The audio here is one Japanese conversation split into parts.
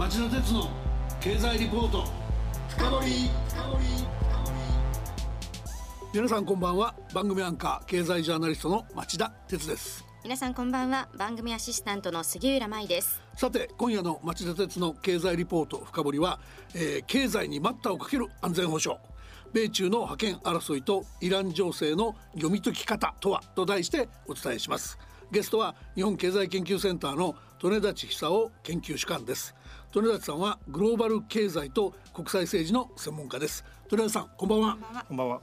町田鉄の経済リポート。深掘皆さんこんばんは。番組アンカー経済ジャーナリストの町田鉄です。皆さんこんばんは。番組アシスタントの杉浦舞です。さて今夜の町田鉄の経済リポート深掘りは、えー、経済に待ったをかける安全保障。米中の覇権争いとイラン情勢の読み解き方とはと題してお伝えします。ゲストは日本経済研究センターの利根立久夫研究主幹です利根立さんはグローバル経済と国際政治の専門家です。利根立さんこんばんは。こんばんは。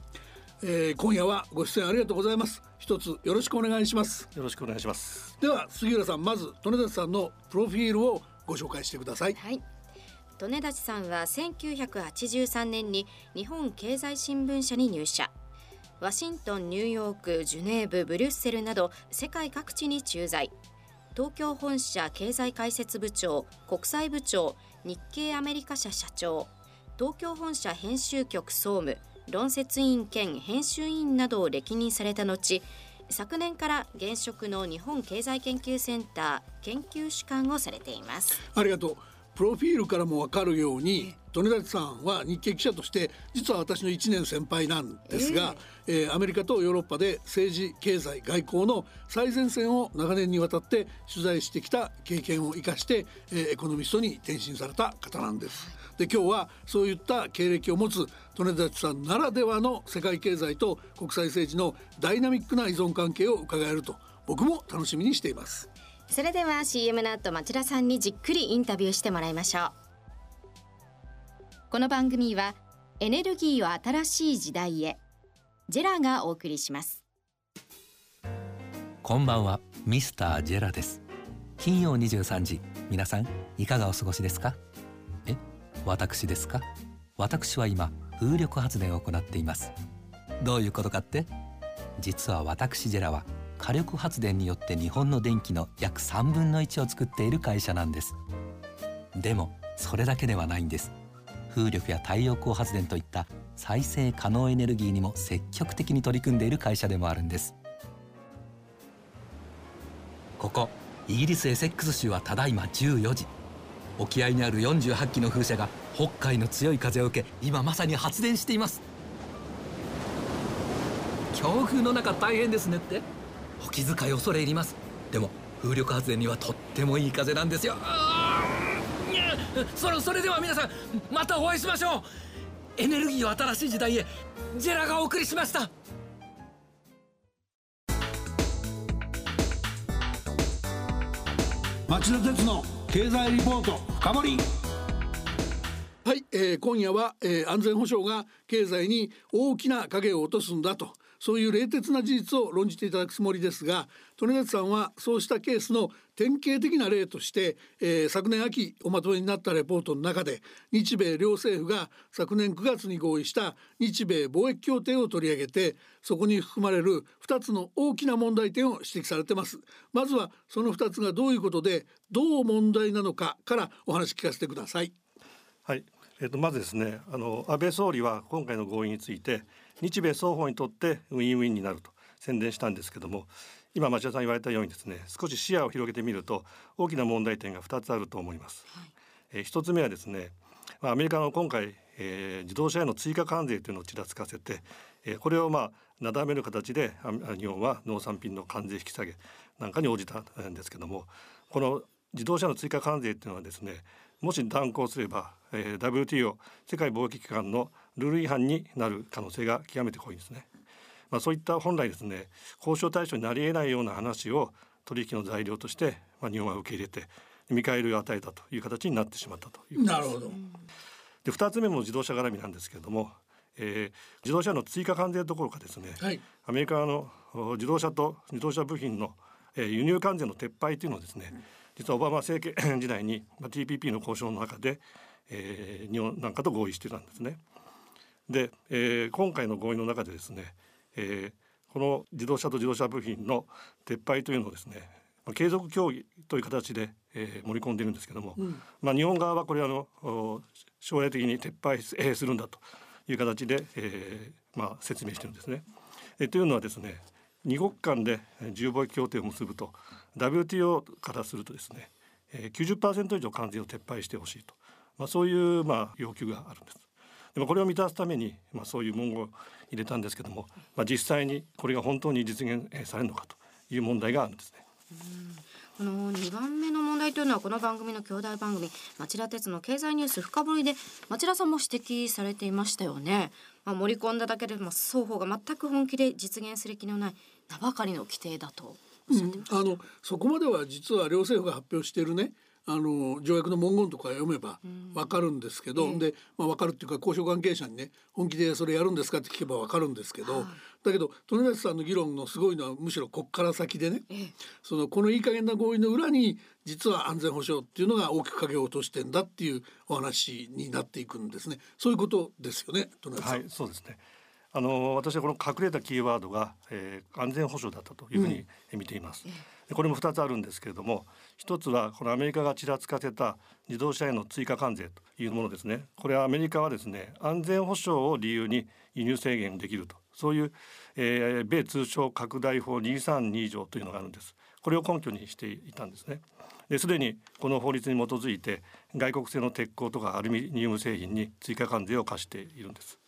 えー、今夜はご出演ありがとうございます。一つよろしくお願いします。よろしくお願いします。では杉浦さんまず利根立さんのプロフィールをご紹介してください。はい。利根立さんは1983年に日本経済新聞社に入社。ワシントンニューヨークジュネーブブリュッセルなど世界各地に駐在東京本社経済解説部長国際部長日経アメリカ社社長東京本社編集局総務論説委員兼編集委員などを歴任された後昨年から現職の日本経済研究センター研究主幹をされています。ありがとう。プロフィールからも分かるように利根立さんは日系記者として実は私の1年先輩なんですが、えー、えー、アメリカとヨーロッパで政治経済外交の最前線を長年にわたって取材してきた経験を生かして、えー、エコノミストに転身された方なんです。で今日はそういった経歴を持つ利根立さんならではの世界経済と国際政治のダイナミックな依存関係を伺えると僕も楽しみにしています。それでは CM の後町田さんにじっくりインタビューしてもらいましょうこの番組はエネルギーを新しい時代へ。ジェラがお送りします。こんばんはミスタージェラです。金曜23時皆さんいかがお過ごしですか？え私ですか？私は今風力発電を行っています。どういうことかって？実は私ジェラは火力発電によって日本の電気の約3分の1を作っている会社なんです。でもそれだけではないんです。風力や太陽光発電といった再生可能エネルギーにも積極的に取り組んでいる会社でもあるんです。ここイギリスエセックス州はただいま14時沖合にある48機の風車が北海の強い風を受け今まさに発電しています。強風の中大変ですねって。お気遣い恐れ入ります。でも風力発電にはとってもいい風なんですよ。それそれでは皆さんまたお会いしましょう。エネルギーを新しい時代へジェラがお送りしました。町田鉄の経済リポート深掘り。はい、えー、今夜は、えー、安全保障が経済に大きな影を落とすんだと。そういう冷徹な事実を論じていただくつもりですが利根さんはそうしたケースの典型的な例として、えー、昨年秋おまとめになったレポートの中で日米両政府が昨年9月に合意した日米貿易協定を取り上げてそこに含まれる2つの大きな問題点を指摘されてます。まずはその2つがどういうことでどう問題なのかからお話聞かせてください。はい。えー、とまずですねあの安倍総理は今回の合意について日米双方にとってウィンウィンになると宣伝したんですけども今町田さん言われたようにですね少し視野を広げてみると大きな問題点が2つあると思います。はい、えー、1つ目はですねアメリカの今回、えー、自動車への追加関税というのをちらつかせて、えー、これをまあなだめる形で日本は農産品の関税引き下げなんかに応じたんですけどもこの自動車の追加関税っていうのはですねもし断行すれば、えー、WTO 世界貿易機関のルール違反になる可能性が極めて濃いんですね。まあ、そういった本来ですね交渉対象になり得ないような話を取引の材料として、まあ、日本は受け入れて見返りを与えたという形になってしまったというなるほど。で2つ目も自動車絡みなんですけれども、えー、自動車の追加関税どころかですね、はい、アメリカの自動車と自動車部品の、えー、輸入関税の撤廃というのをですね、実はオバマ政権 時代に、まあ、TPP の交渉の中で、えー、日本なんかと合意してたんですね。で、えー、今回の合意の中でですね、えー、この自動車と自動車部品の撤廃というのをですね、まあ、継続協議という形で、えー、盛り込んでいるんですけども、うん、まあ、日本側はこれあの将来的に撤廃 するんだという形で、えーまあ、説明してるんですね。えー、というのはですね二国間で自由貿易協定を結ぶと WTO からするとですね、90%以上関税を撤廃してほしいと、まあ、そういうまあ要求があるんです。でもこれを満たすために、まあ、そういう文言を入れたんですけども、まあ、実際にこれが本当に実現されるのかという問題があるんですね。この2番目の問題というのはこの番組の兄弟番組町田鉄の経済ニュース深掘りで町田さんも指摘されていましたよね。まあ、盛り込んだだけでも双方が全く本気で実現する気のない名ばかりの規定だとうん、あのそこまでは実は両政府が発表しているねあの条約の文言とか読めばわかるんですけど、うん、で、まあ、分かるっていうか交渉関係者にね本気でそれやるんですかって聞けばわかるんですけど、はい、だけど利根さんの議論のすごいのはむしろこっから先でね、そのこのいい加減な合意の裏に実は安全保障っていうのが大きく影を落としてんだっていうお話になっていくんですね。そういうことですよね利根さん。はい、そうですねあの私はこの隠れたキーワードが、えー、安全保障だったというふうに見ています。うん、これも2つあるんですけれども一つはこのアメリカがちらつかせた自動車への追加関税というものですね。これはアメリカはですね安全保障を理由に輸入制限できると。そういう、えー、米通商拡大法232条というのがあるんです。これを根拠にしていたんですね。ですでにこの法律に基づいて外国製の鉄鋼とかアルミニウム製品に追加関税を課しているんです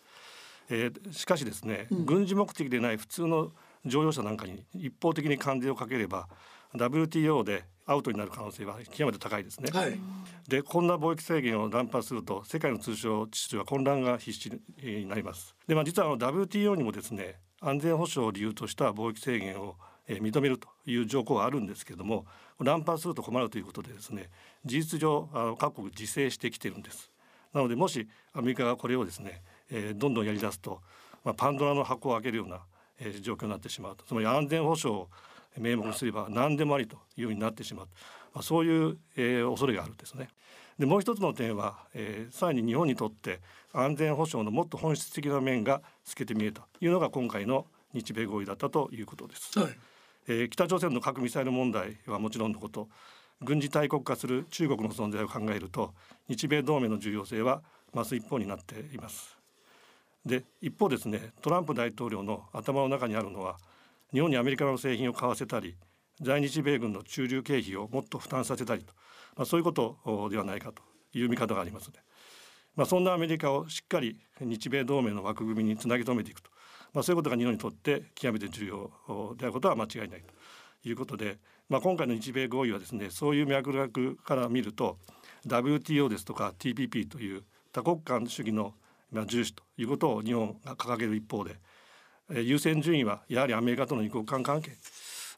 えー、しかしですね、うん、軍事目的でない普通の乗用車なんかに一方的に関税をかければ WTO でアウトになる可能性は極めて高いですね。はい、でこんな貿易制限を乱発すると世界の通商秩序は混乱が必至になります。でまあ実はあの WTO にもですね安全保障を理由とした貿易制限を認めるという条項はあるんですけれども乱発すると困るということでですね事実上あの各国自制してきているんです。なのでもしアメリカがこれをですねえー、どんどんやり出すと、まあ、パンドラの箱を開けるような、えー、状況になってしまうとつまり安全保障を名目にすれば何でもありというようになってしまう、まあ、そういう、えー、恐れがあるんですね。でもう一つの点は、えー、さらに日本にとって安全保障のもっと本質的な面が透けて見えたというのが今回の日米合意だったということです。はい、えー、北朝鮮の核ミサイル問題はもちろんのこと軍事大国化する中国の存在を考えると日米同盟の重要性は増す一方になっています。で一方ですねトランプ大統領の頭の中にあるのは日本にアメリカの製品を買わせたり在日米軍の駐留経費をもっと負担させたりと、まあ、そういうことではないかという見方がありますね。まあ、そんなアメリカをしっかり日米同盟の枠組みにつなぎ止めていくと、まあ、そういうことが日本にとって極めて重要であることは間違いないということで、まあ、今回の日米合意はですねそういう脈絡から見ると WTO ですとか TPP という多国間主義の、重視ということを日本が掲げる一方で、えー、優先順位はやはりアメリカとの二国間関係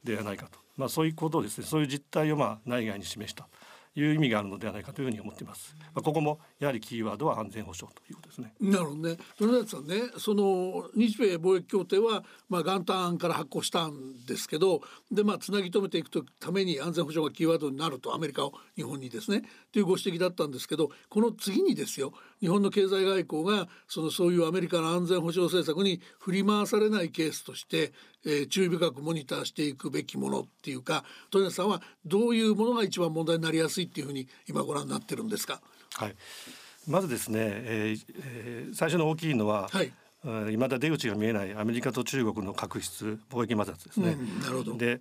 ではないかと、まあ、そういうことをですねそういう実態をまあ内外に示したいう意味があるのではないかというふうに思っています。まあ、ここもやはりキーワードは安全保障ということですね。なるほどね。野田さんね、その日米貿易協定はまあ元旦から発行したんですけど、でまあつなぎ止めていくために安全保障がキーワードになるとアメリカを日本にですねというご指摘だったんですけど、この次にですよ、日本の経済外交がそのそういうアメリカの安全保障政策に振り回されないケースとして、えー、注意深くモニターしていくべきものっていうか豊田さんはどういうものが一番問題になりやすいっていうふうに今ご覧になってるんですか？はいまずですね、えーえー、最初の大きいのは、はい、いまだ出口が見えないアメリカと中国の確執貿易摩擦ですね。うん、なるほどで、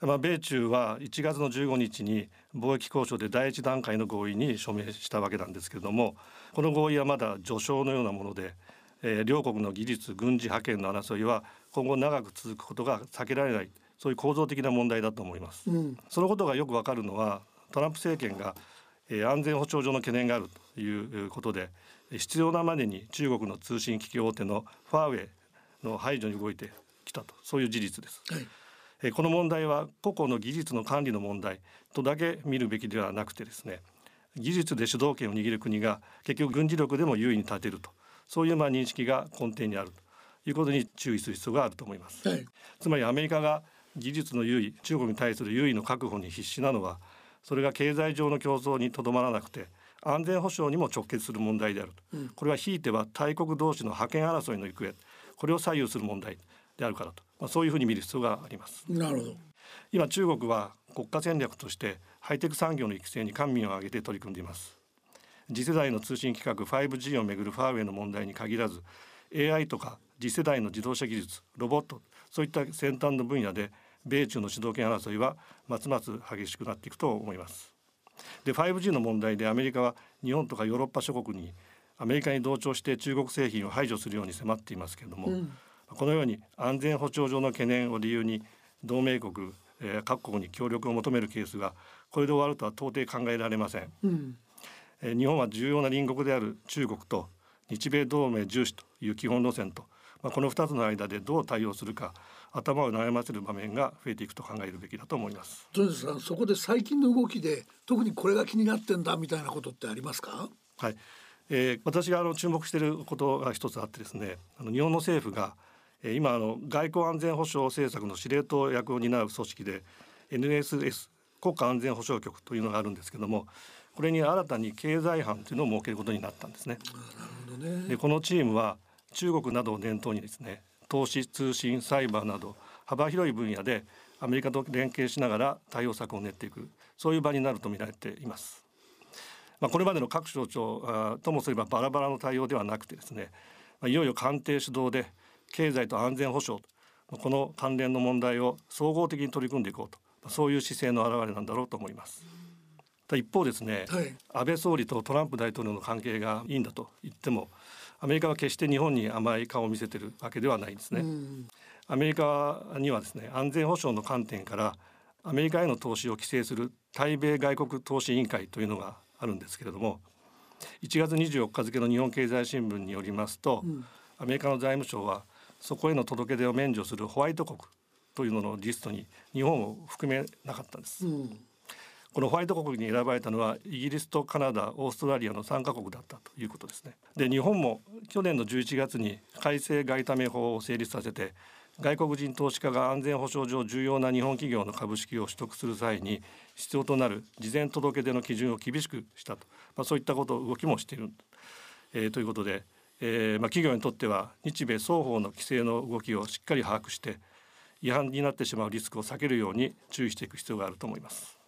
まあ、米中は1月の15日に貿易交渉で第一段階の合意に署名したわけなんですけれどもこの合意はまだ序章のようなもので、えー、両国の技術軍事覇権の争いは今後長く続くことが避けられないそういう構造的な問題だと思います。うん、そのことがよくわかるのはトランプ政権が、えー、安全保障上の懸念があるということで必要なまでに中国の通信機器大手のファーウェイの排除に動いてきたとそういう事実です。はいえこの問題は個々の技術の管理の問題とだけ見るべきではなくてですね技術で主導権を握る国が結局軍事力でも優位に立てるとそういうまあ認識が根底にあるということに注意する必要があると思います。はい、つまりアメリカが技術の優位中国に対する優位の確保に必死なのはそれが経済上の競争にとどまらなくて安全保障にも直結する問題であると、うん、これはひいては大国同士の覇権争いの行方。これを左右する問題であるからと、まあ、そういうふうに見る必要があります。なるほど。今中国は国家戦略としてハイテク産業の育成に官民を挙げて取り組んでいます。次世代の通信規格 5G をめぐるファーウェイの問題に限らず AI とか次世代の自動車技術ロボットそういった先端の分野で米中の主導権争いはますます激しくなっていくと思いますで 5G の問題でアメリカは日本とかヨーロッパ諸国にアメリカに同調して中国製品を排除するように迫っていますけれども、うん、このように安全保障上の懸念を理由に同盟国、えー、各国に協力を求めるケースがこれで終わるとは到底考えられません、うん、えー、日本は重要な隣国である中国と日米同盟重視という基本路線と、まあ、この2つの間でどう対応するか頭を悩ませる場面が増えていくと考えるべきだと思います。そこで最近の動きで特にこれが気になってんだみたいなことってありますか？はい、えー、私があの注目していることが一つあってですねあの日本の政府が、えー、今あの外交安全保障政策の司令塔役を担う組織で NSS 国家安全保障局というのがあるんですけどもこれに新たに経済班というのを設けることになったんですね。なるほどねでこのチームは中国などを念頭にですね投資通信サイバーなど幅広い分野でアメリカと連携しながら対応策を練っていくそういう場になると見られています。まあ、これまでの各省庁ともすればバラバラの対応ではなくてですね、まあ、いよいよ官邸主導で経済と安全保障この関連の問題を総合的に取り組んでいこうとそういう姿勢の表れなんだろうと思います。一方ですね、はい、安倍総理とトランプ大統領の関係がいいんだと言ってもアメリカは決して日本に甘い顔を見せてるわけではないですね。アメリカにはですね安全保障の観点からアメリカへの投資を規制する対米外国投資委員会というのがあるんですけれども1月24日付の日本経済新聞によりますと、うん、アメリカの財務省はそこへの届け出を免除するホワイト国というののリストに日本を含めなかったんです。うん、このホワイト国に選ばれたのはイギリスとカナダオーストラリアの3カ国だったということですね。で日本も去年の11月に改正外為法を成立させて外国人投資家が安全保障上重要な日本企業の株式を取得する際に必要となる事前届出の基準を厳しくしたと、まあ、そういったこと動きもしている、えー、ということで、えーまあ、企業にとっては日米双方の規制の動きをしっかり把握して違反になってしまうリスクを避けるように注意していく必要があると思います。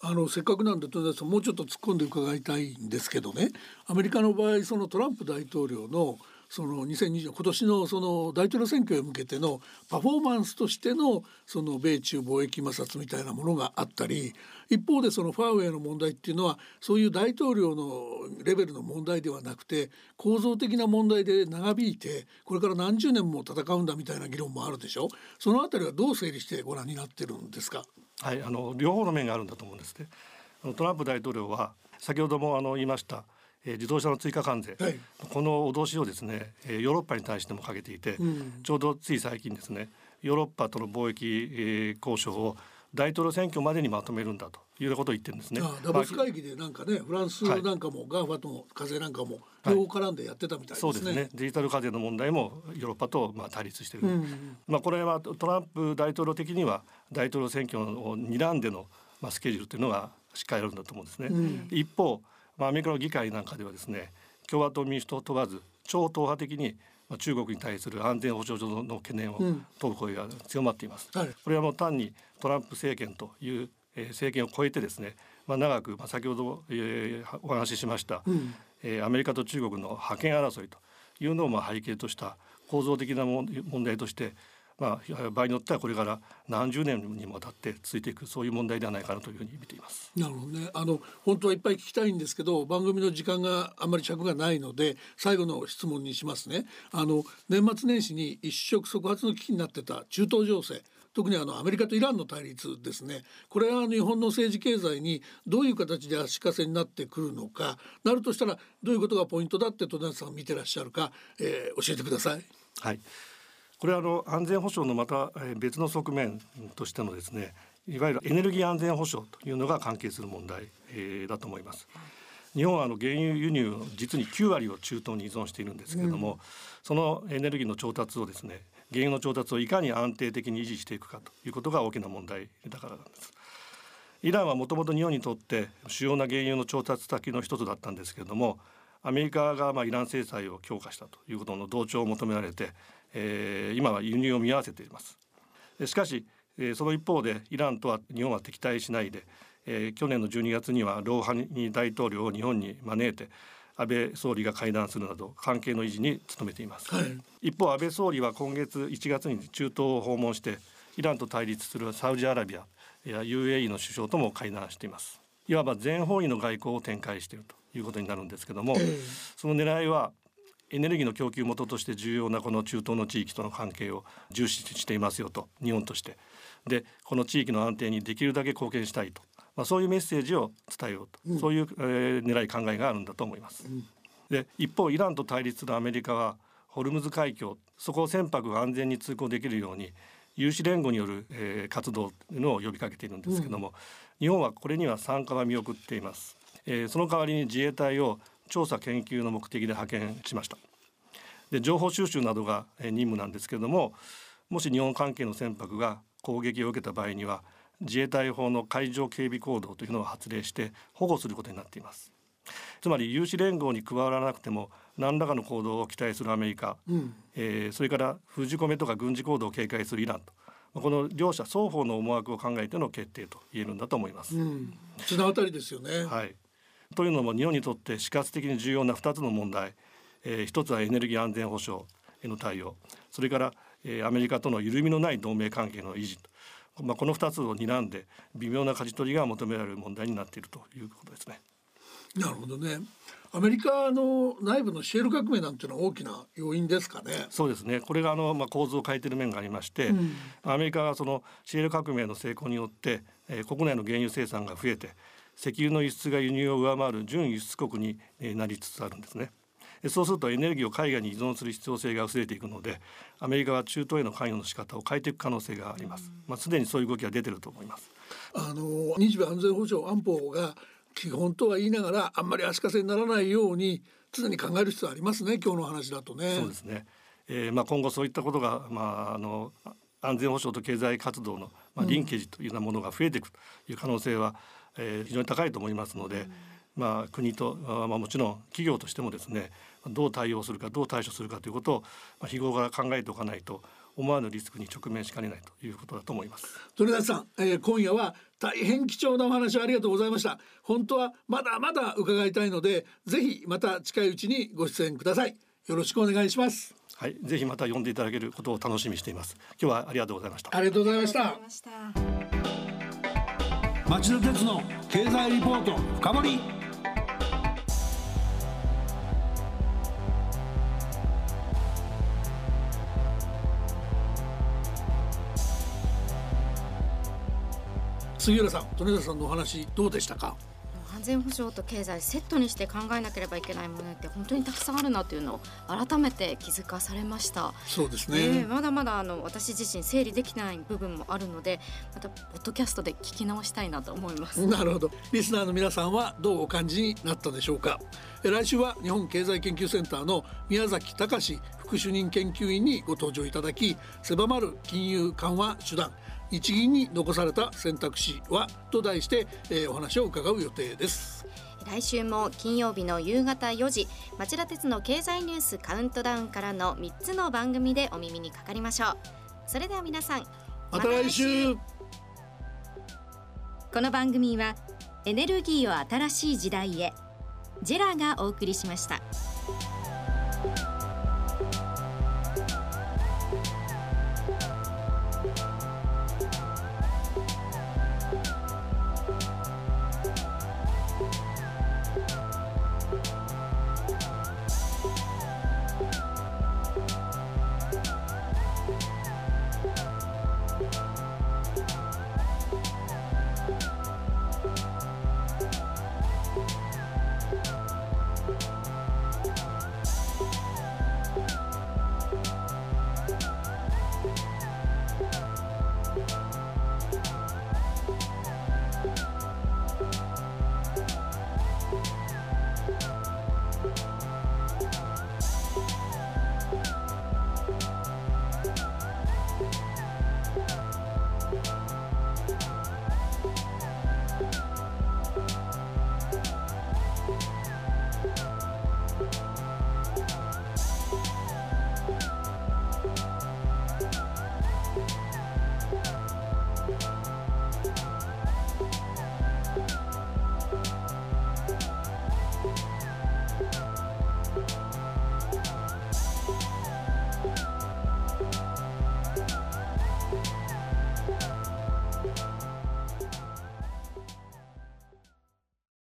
あのせっかくなんで戸田さんもうちょっと突っ込んで伺いたいんですけどね。アメリカの場合そのトランプ大統領のその2020今年のその大統領選挙へ向けてのパフォーマンスとしてのその米中貿易摩擦みたいなものがあったり一方でそのファーウェイの問題っていうのはそういう大統領のレベルの問題ではなくて構造的な問題で長引いてこれから何十年も戦うんだみたいな議論もあるでしょ？そのあたりはどう整理してご覧になってるんですか？はいあの両方の面があるんだと思うんですね。トランプ大統領は先ほどもあの言いましたえー、自動車の追加関税、はい、この脅しをですね、えー、ヨーロッパに対してもかけていて、うん、ちょうどつい最近ですねヨーロッパとの貿易、えー、交渉を大統領選挙までにまとめるんだということを言ってるんですね。ダボス会議でなんかね、フランスなんかも、はい、ガーファと風なんかも両方絡んでやってたみたいですね。はい、そうですね。デジタル課税の問題もヨーロッパとまあ対立している。うん、まあこれはトランプ大統領的には大統領選挙を睨んでのまあスケジュールというのがしっかりあるんだと思うんですね。うん、一方まあ、アメリカの議会なんかではですね共和党民主党問わず超党派的に中国に対する安全保障上の懸念を問う声が強まっています、うんはい、これはもう単にトランプ政権という政権を超えてですね、まあ、長く、まあ、先ほど、えー、お話ししました、うん、えー、アメリカと中国の覇権争いというのをまあ背景とした構造的な問題としてまあ、場合によってはこれから何十年にもわたって続いていくそういう問題ではないかなというふうに見ています。なるほどね。あの本当はいっぱい聞きたいんですけど番組の時間があんまり尺がないので最後の質問にしますね。あの年末年始に一触即発の危機になってた中東情勢。特にあのアメリカとイランの対立ですねこれは日本の政治経済にどういう形で足かせになってくるのかなるとしたらどういうことがポイントだって戸田さん見てらっしゃるか、えー、教えてください。はいこれはあの安全保障のまた別の側面としてのですねいわゆるエネルギー安全保障というのが関係する問題、えー、だと思います。日本はあの原油輸入の実に9割を中東に依存しているんですけれども、うん、そのエネルギーの調達をですね原油の調達をいかに安定的に維持していくかということが大きな問題だからなんです。イランはもともと日本にとって主要な原油の調達先の一つだったんですけれどもアメリカがまあイラン制裁を強化したということの同調を求められてえー、今は輸入を見合わせています。しかし、えー、その一方でイランとは日本は敵対しないで、えー、去年の12月にはローハニ大統領を日本に招いて安倍総理が会談するなど関係の維持に努めています、はい、一方安倍総理は今月1月に中東を訪問してイランと対立するサウジアラビアや UAE の首相とも会談しています。いわば全方位の外交を展開しているということになるんですけども、その狙いはエネルギーの供給元として重要なこの中東の地域との関係を重視していますよと日本として。でこの地域の安定にできるだけ貢献したいと、まあ、そういうメッセージを伝えようと、うん、そういう、えー、狙い考えがあるんだと思います。うん、で一方イランと対立するアメリカはホルムズ海峡そこを船舶が安全に通行できるように有志連合による、えー、活動というのを呼びかけているんですけども、うん、日本はこれには参加は見送っています、えー、その代わりに自衛隊を調査研究の目的で派遣しましたで情報収集などが任務なんですけれどももし日本関係の船舶が攻撃を受けた場合には自衛隊法の海上警備行動というのを発令して保護することになっていますつまり有志連合に加わらなくても何らかの行動を期待するアメリカ、うん、えー、それから封じ込めとか軍事行動を警戒するイランとこの両者双方の思惑を考えての決定と言えるんだと思います。うん、綱渡りですよね。はい。というのも日本にとって死活的に重要な2つの問題、えー、一つはエネルギー安全保障への対応それから、えー、アメリカとの緩みのない同盟関係の維持と、まあ、この2つを睨んで微妙な舵取りが求められる問題になっているということですね。なるほどね。アメリカの内部のシェール革命なんていうのは大きな要因ですかね。そうですね。これがあのまあ構図を変えている面がありまして、うん、アメリカがそのシェール革命の成功によって、えー、国内の原油生産が増えて、石油の輸出が輸入を上回る準輸出国になりつつあるんですね。そうするとエネルギーを海外に依存する必要性が薄れていくのでアメリカは中東への関与の仕方を変えていく可能性があります。まあ、すでにそういう動きが出てると思います。あの日米安全保障安保が基本とは言いながらあんまり足かせにならないように常に考える必要ありますね今日の話だとね。そうですね。えー、まあ今後そういったことがまああの安全保障と経済活動のまあリンケージというようなものが増えていくという可能性は、うん、えー、非常に高いと思いますので。うんまあ、国と、まあ、もちろん企業としてもですねどう対応するかどう対処するかということを、まあ、日頃から考えておかないと思わぬリスクに直面しかねないということだと思います。鳥田さん、えー、今夜は大変貴重なお話ありがとうございました。本当はまだまだ伺いたいので、ぜひまた近いうちにご出演ください。よろしくお願いします。はい、ぜひまた呼んでいただけることを楽しみにしています。今日はありがとうございました。ありがとうございました。町田鉄の経済リポート深掘り。杉浦さん、利根田さんのお話どうでしたか？安全保障と経済セットにして考えなければいけないものって本当にたくさんあるなというのを改めて気づかされました。そうですね、えー、まだまだあの私自身整理できない部分もあるのでまたポッドキャストで聞き直したいなと思います。なるほど。リスナーの皆さんはどうお感じになったでしょうか。来週は日本経済研究センターの宮崎隆副主任研究員にご登場いただき狭まる金融緩和手段日銀に残された選択肢は？と題して、えー、お話を伺う予定です。来週も金曜日の夕方4時町田鉄の経済ニュースカウントダウンからの3つの番組でお耳にかかりましょう。それでは皆さんまた来週。この番組はエネルギーを新しい時代へジェラがお送りしました。